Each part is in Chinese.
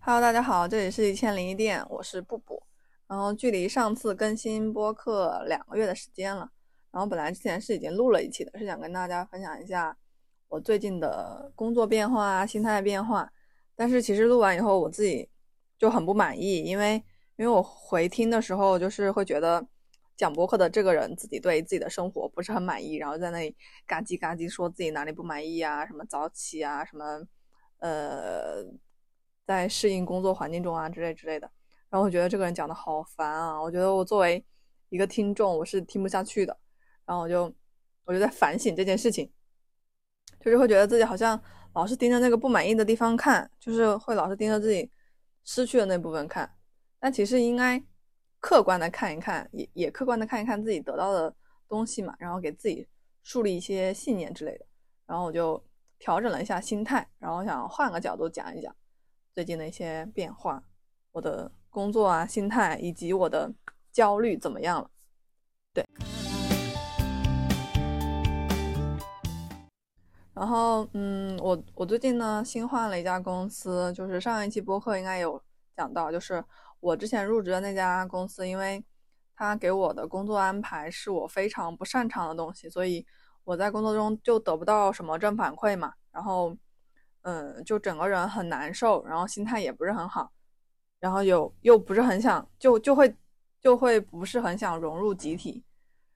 Hello，大家好，这里是一千零一店，我是布布。然后距离上次更新播客两个月的时间了。然后本来之前是已经录了一期的，是想跟大家分享一下我最近的工作变化、心态变化。但是其实录完以后，我自己就很不满意，因为因为我回听的时候，就是会觉得讲播客的这个人自己对自己的生活不是很满意，然后在那里嘎叽嘎叽说自己哪里不满意啊，什么早起啊，什么呃，在适应工作环境中啊之类之类的。然后我觉得这个人讲的好烦啊，我觉得我作为一个听众，我是听不下去的。然后我就我就在反省这件事情，就是会觉得自己好像老是盯着那个不满意的地方看，就是会老是盯着自己失去的那部分看。但其实应该客观的看一看，也也客观的看一看自己得到的东西嘛，然后给自己树立一些信念之类的。然后我就调整了一下心态，然后想换个角度讲一讲最近的一些变化，我的工作啊、心态以及我的焦虑怎么样了？对。然后，嗯，我我最近呢新换了一家公司，就是上一期播客应该有讲到，就是我之前入职的那家公司，因为他给我的工作安排是我非常不擅长的东西，所以我在工作中就得不到什么正反馈嘛，然后，嗯，就整个人很难受，然后心态也不是很好，然后又又不是很想，就就会就会不是很想融入集体，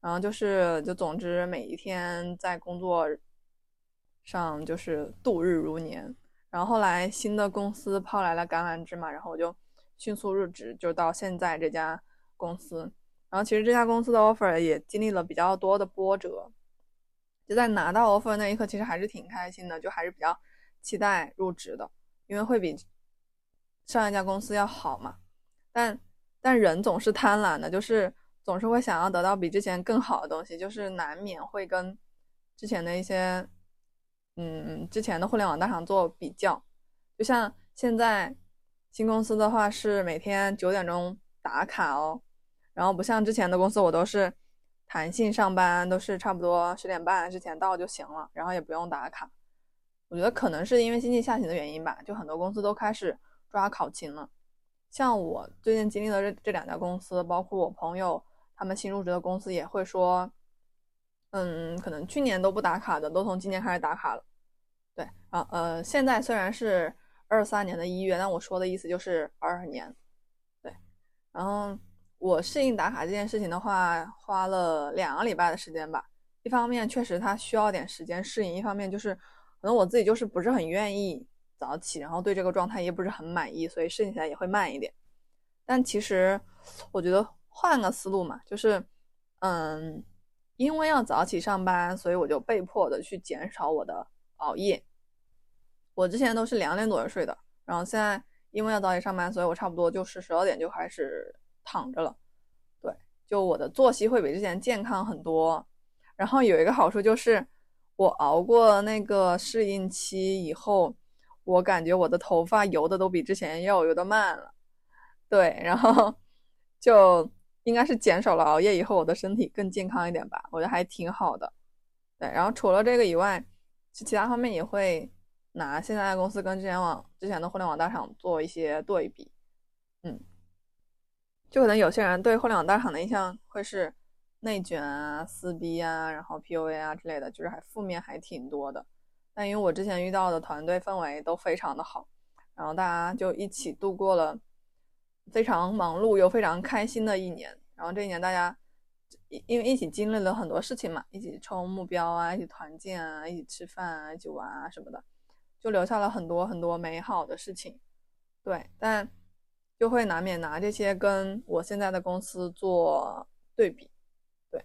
然后就是就总之每一天在工作。上就是度日如年，然后后来新的公司抛来了橄榄枝嘛，然后我就迅速入职，就到现在这家公司。然后其实这家公司的 offer 也经历了比较多的波折，就在拿到 offer 那一刻，其实还是挺开心的，就还是比较期待入职的，因为会比上一家公司要好嘛。但但人总是贪婪的，就是总是会想要得到比之前更好的东西，就是难免会跟之前的一些。嗯，之前的互联网大厂做比较，就像现在新公司的话是每天九点钟打卡哦，然后不像之前的公司，我都是弹性上班，都是差不多十点半之前到就行了，然后也不用打卡。我觉得可能是因为经济下行的原因吧，就很多公司都开始抓考勤了。像我最近经历的这这两家公司，包括我朋友他们新入职的公司也会说。嗯，可能去年都不打卡的，都从今年开始打卡了。对，啊，呃，现在虽然是二三年的一月，但我说的意思就是二二年。对，然后我适应打卡这件事情的话，花了两个礼拜的时间吧。一方面确实它需要点时间适应，一方面就是可能我自己就是不是很愿意早起，然后对这个状态也不是很满意，所以适应起来也会慢一点。但其实我觉得换个思路嘛，就是嗯。因为要早起上班，所以我就被迫的去减少我的熬夜。我之前都是两点左右睡的，然后现在因为要早起上班，所以我差不多就是十二点就开始躺着了。对，就我的作息会比之前健康很多。然后有一个好处就是，我熬过那个适应期以后，我感觉我的头发油的都比之前要油的慢了。对，然后就。应该是减少了熬夜以后，我的身体更健康一点吧，我觉得还挺好的。对，然后除了这个以外，其他方面也会拿现在的公司跟之前网之前的互联网大厂做一些对比。嗯，就可能有些人对互联网大厂的印象会是内卷啊、撕逼啊，然后 PUA 啊之类的，就是还负面还挺多的。但因为我之前遇到的团队氛围都非常的好，然后大家就一起度过了。非常忙碌又非常开心的一年，然后这一年大家因为一起经历了很多事情嘛，一起冲目标啊，一起团建啊，一起吃饭啊，一起玩啊什么的，就留下了很多很多美好的事情。对，但就会难免拿这些跟我现在的公司做对比。对，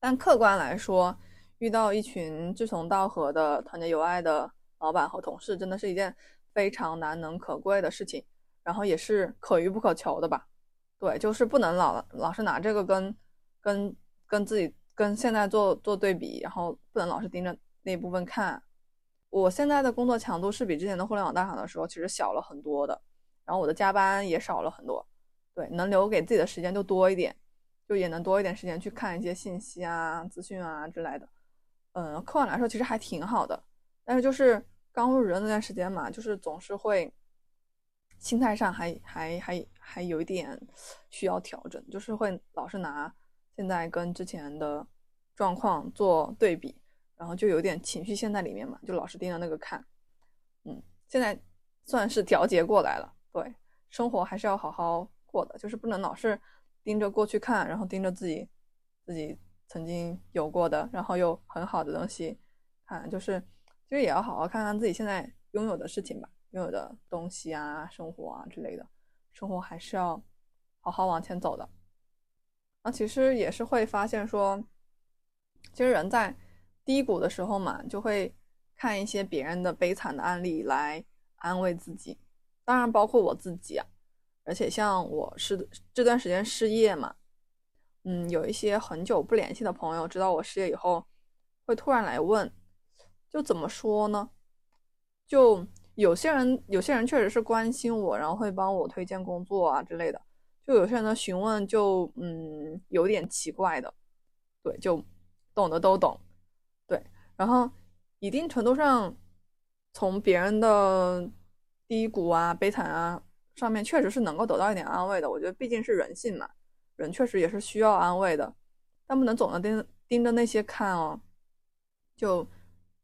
但客观来说，遇到一群志同道合的、团结友爱的老板和同事，真的是一件非常难能可贵的事情。然后也是可遇不可求的吧，对，就是不能老老是拿这个跟跟跟自己跟现在做做对比，然后不能老是盯着那部分看。我现在的工作强度是比之前的互联网大厂的时候其实小了很多的，然后我的加班也少了很多，对，能留给自己的时间就多一点，就也能多一点时间去看一些信息啊、资讯啊之类的。嗯，客观来说其实还挺好的。但是就是刚入职那段时间嘛，就是总是会心态上还还还还有一点需要调整，就是会老是拿现在跟之前的状况做对比，然后就有点情绪陷在里面嘛，就老是盯着那个看。嗯，现在算是调节过来了。对，生活还是要好好过的，就是不能老是盯着过去看，然后盯着自己自己曾经有过的，然后又很好的东西看，就是其实也要好好看看自己现在拥有的事情吧，拥有的东西啊、生活啊之类的，生活还是要好好往前走的。啊，其实也是会发现说，其实人在低谷的时候嘛，就会。看一些别人的悲惨的案例来安慰自己，当然包括我自己啊。而且像我是这段时间失业嘛，嗯，有一些很久不联系的朋友知道我失业以后，会突然来问，就怎么说呢？就有些人有些人确实是关心我，然后会帮我推荐工作啊之类的。就有些人的询问就嗯有点奇怪的，对，就懂的都懂，然后。一定程度上，从别人的低谷啊、悲惨啊上面，确实是能够得到一点安慰的。我觉得毕竟是人性嘛，人确实也是需要安慰的，但不能总能盯盯着那些看哦。就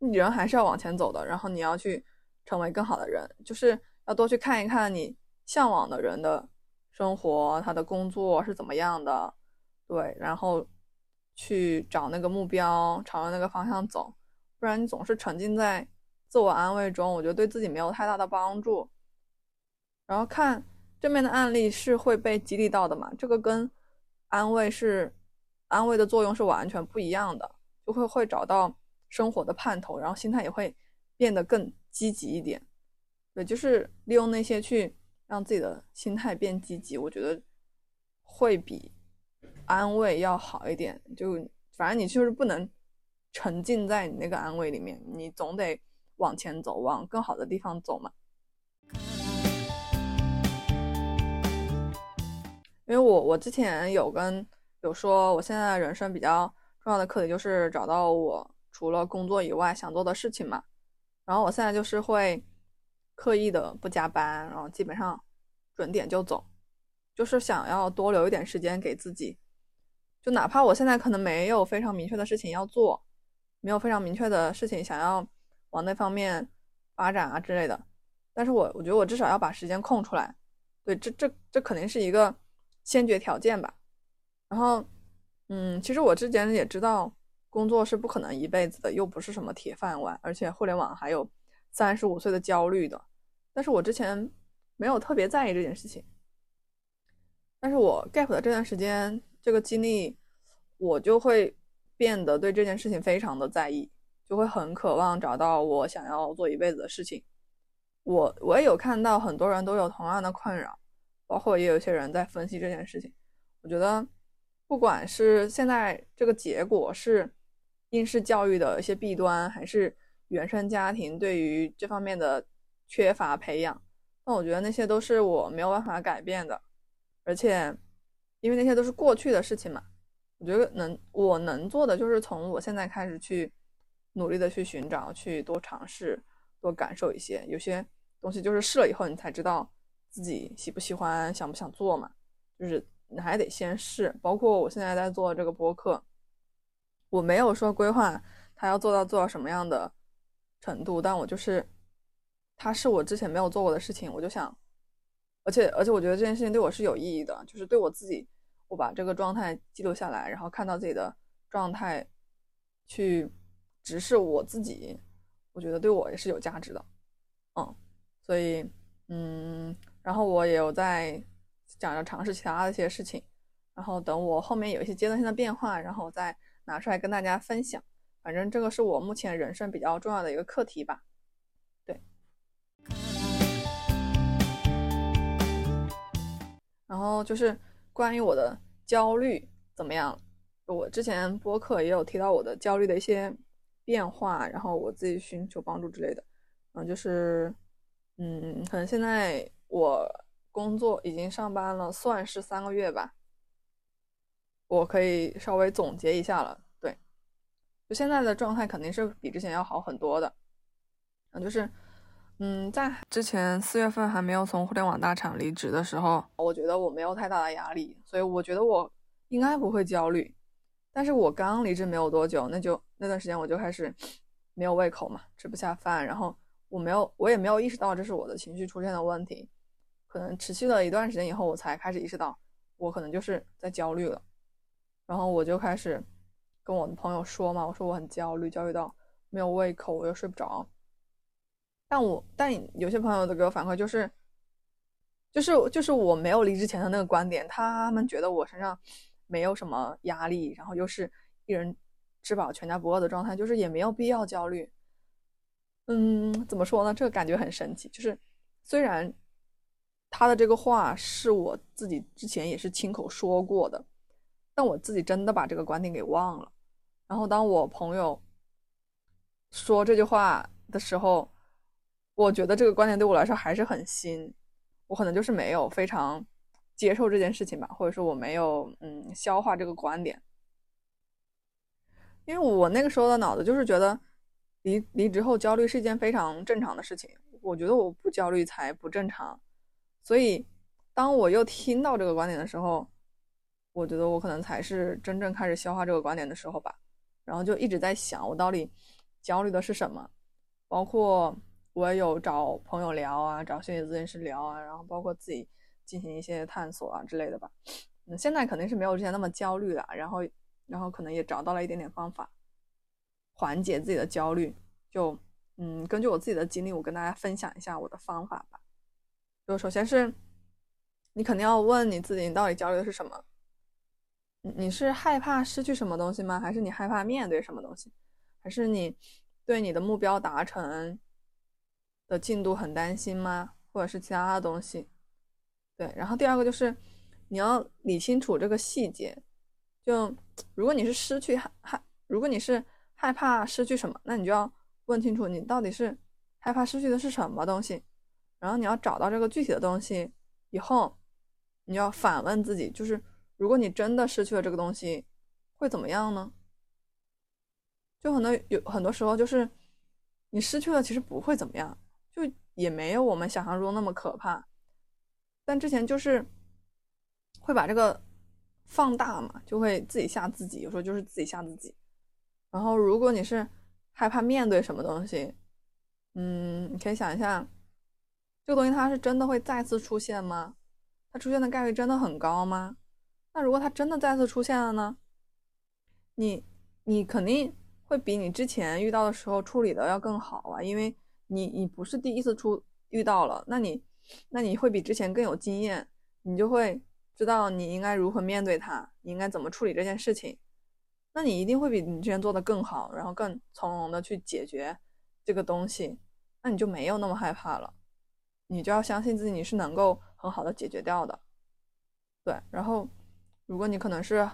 人还是要往前走的，然后你要去成为更好的人，就是要多去看一看你向往的人的生活，他的工作是怎么样的，对，然后去找那个目标，朝着那个方向走。不然你总是沉浸在自我安慰中，我觉得对自己没有太大的帮助。然后看正面的案例是会被激励到的嘛？这个跟安慰是安慰的作用是完全不一样的，就会会找到生活的盼头，然后心态也会变得更积极一点。对，就是利用那些去让自己的心态变积极，我觉得会比安慰要好一点。就反正你就是不能。沉浸在你那个安慰里面，你总得往前走，往更好的地方走嘛。因为我我之前有跟有说，我现在人生比较重要的课题就是找到我除了工作以外想做的事情嘛。然后我现在就是会刻意的不加班，然后基本上准点就走，就是想要多留一点时间给自己，就哪怕我现在可能没有非常明确的事情要做。没有非常明确的事情想要往那方面发展啊之类的，但是我我觉得我至少要把时间空出来，对，这这这肯定是一个先决条件吧。然后，嗯，其实我之前也知道工作是不可能一辈子的，又不是什么铁饭碗，而且互联网还有三十五岁的焦虑的。但是我之前没有特别在意这件事情，但是我 gap 的这段时间这个经历，我就会。变得对这件事情非常的在意，就会很渴望找到我想要做一辈子的事情。我我也有看到很多人都有同样的困扰，包括也有些人在分析这件事情。我觉得，不管是现在这个结果是应试教育的一些弊端，还是原生家庭对于这方面的缺乏培养，那我觉得那些都是我没有办法改变的。而且，因为那些都是过去的事情嘛。我觉得能，我能做的就是从我现在开始去努力的去寻找，去多尝试，多感受一些。有些东西就是试了以后，你才知道自己喜不喜欢，想不想做嘛。就是你还得先试。包括我现在在做这个播客，我没有说规划它要做到做到什么样的程度，但我就是它是我之前没有做过的事情，我就想，而且而且我觉得这件事情对我是有意义的，就是对我自己。我把这个状态记录下来，然后看到自己的状态，去直视我自己，我觉得对我也是有价值的，嗯，所以，嗯，然后我也有在想着尝试其他的一些事情，然后等我后面有一些阶段性的变化，然后再拿出来跟大家分享。反正这个是我目前人生比较重要的一个课题吧，对。然后就是。关于我的焦虑怎么样？我之前播客也有提到我的焦虑的一些变化，然后我自己寻求帮助之类的。嗯，就是，嗯，可能现在我工作已经上班了，算是三个月吧。我可以稍微总结一下了。对，就现在的状态肯定是比之前要好很多的。嗯，就是，嗯，在之前四月份还没有从互联网大厂离职的时候，我觉得我没有太大的压力，所以我觉得我应该不会焦虑。但是我刚离职没有多久，那就那段时间我就开始没有胃口嘛，吃不下饭，然后我没有，我也没有意识到这是我的情绪出现的问题，可能持续了一段时间以后，我才开始意识到我可能就是在焦虑了，然后我就开始跟我的朋友说嘛，我说我很焦虑，焦虑到没有胃口，我又睡不着。但我但有些朋友的给我反馈就是，就是就是我没有离职前的那个观点，他们觉得我身上。没有什么压力，然后又是一人吃饱全家不饿的状态，就是也没有必要焦虑。嗯，怎么说呢？这个感觉很神奇。就是虽然他的这个话是我自己之前也是亲口说过的，但我自己真的把这个观点给忘了。然后当我朋友说这句话的时候，我觉得这个观点对我来说还是很新。我可能就是没有非常。接受这件事情吧，或者说我没有嗯消化这个观点，因为我那个时候的脑子就是觉得离离职后焦虑是一件非常正常的事情，我觉得我不焦虑才不正常，所以当我又听到这个观点的时候，我觉得我可能才是真正开始消化这个观点的时候吧，然后就一直在想我到底焦虑的是什么，包括我有找朋友聊啊，找心理咨询师聊啊，然后包括自己。进行一些探索啊之类的吧，嗯，现在肯定是没有之前那么焦虑了，然后，然后可能也找到了一点点方法，缓解自己的焦虑。就，嗯，根据我自己的经历，我跟大家分享一下我的方法吧。就首先是，你肯定要问你自己，你到底焦虑的是什么？你是害怕失去什么东西吗？还是你害怕面对什么东西？还是你对你的目标达成的进度很担心吗？或者是其他的东西？对，然后第二个就是你要理清楚这个细节。就如果你是失去害害，如果你是害怕失去什么，那你就要问清楚你到底是害怕失去的是什么东西。然后你要找到这个具体的东西以后，你要反问自己，就是如果你真的失去了这个东西，会怎么样呢？就很多有很多时候就是你失去了，其实不会怎么样，就也没有我们想象中那么可怕。但之前就是会把这个放大嘛，就会自己吓自己，有时候就是自己吓自己。然后，如果你是害怕面对什么东西，嗯，你可以想一下，这个东西它是真的会再次出现吗？它出现的概率真的很高吗？那如果它真的再次出现了呢？你你肯定会比你之前遇到的时候处理的要更好啊，因为你你不是第一次出遇到了，那你。那你会比之前更有经验，你就会知道你应该如何面对它，你应该怎么处理这件事情。那你一定会比你之前做的更好，然后更从容的去解决这个东西。那你就没有那么害怕了，你就要相信自己，你是能够很好的解决掉的。对，然后如果你可能是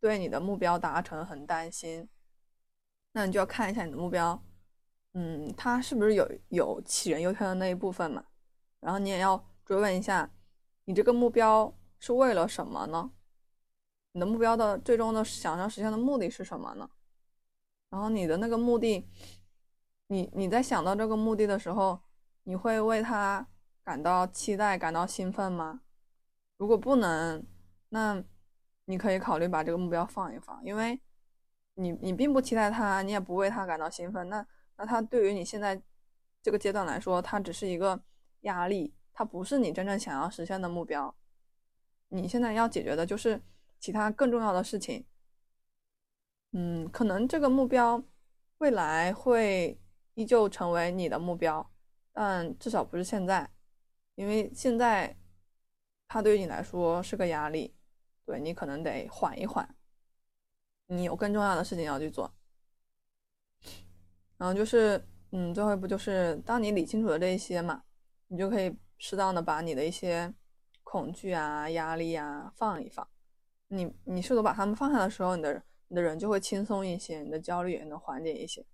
对你的目标达成很担心，那你就要看一下你的目标，嗯，他是不是有有杞人忧天的那一部分嘛？然后你也要追问一下，你这个目标是为了什么呢？你的目标的最终的想要实现的目的是什么呢？然后你的那个目的，你你在想到这个目的的时候，你会为他感到期待、感到兴奋吗？如果不能，那你可以考虑把这个目标放一放，因为你你并不期待他，你也不为他感到兴奋，那那它对于你现在这个阶段来说，它只是一个。压力，它不是你真正想要实现的目标。你现在要解决的就是其他更重要的事情。嗯，可能这个目标未来会依旧成为你的目标，但至少不是现在，因为现在它对于你来说是个压力。对你可能得缓一缓，你有更重要的事情要去做。然后就是，嗯，最后一步就是当你理清楚了这一些嘛。你就可以适当的把你的一些恐惧啊、压力啊放一放。你你试图把他们放下的时候，你的你的人就会轻松一些，你的焦虑也能缓解一些。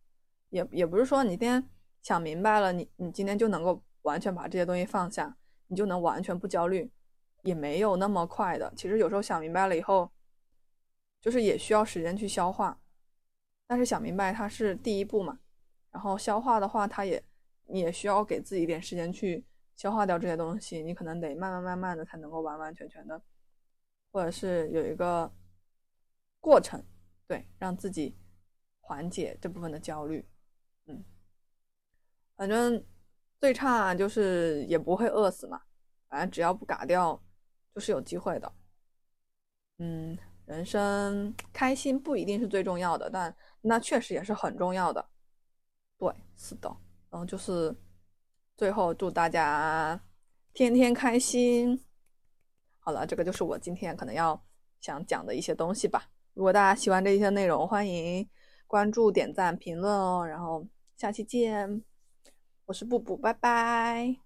也也不是说你今天想明白了，你你今天就能够完全把这些东西放下，你就能完全不焦虑，也没有那么快的。其实有时候想明白了以后，就是也需要时间去消化。但是想明白它是第一步嘛，然后消化的话，它也你也需要给自己一点时间去消化掉这些东西，你可能得慢慢慢慢的才能够完完全全的，或者是有一个过程，对，让自己缓解这部分的焦虑，嗯，反正最差就是也不会饿死嘛，反正只要不嘎掉，就是有机会的，嗯。人生开心不一定是最重要的，但那确实也是很重要的。对，是的。然后就是最后祝大家天天开心。好了，这个就是我今天可能要想讲的一些东西吧。如果大家喜欢这些内容，欢迎关注、点赞、评论哦。然后下期见，我是布布，拜拜。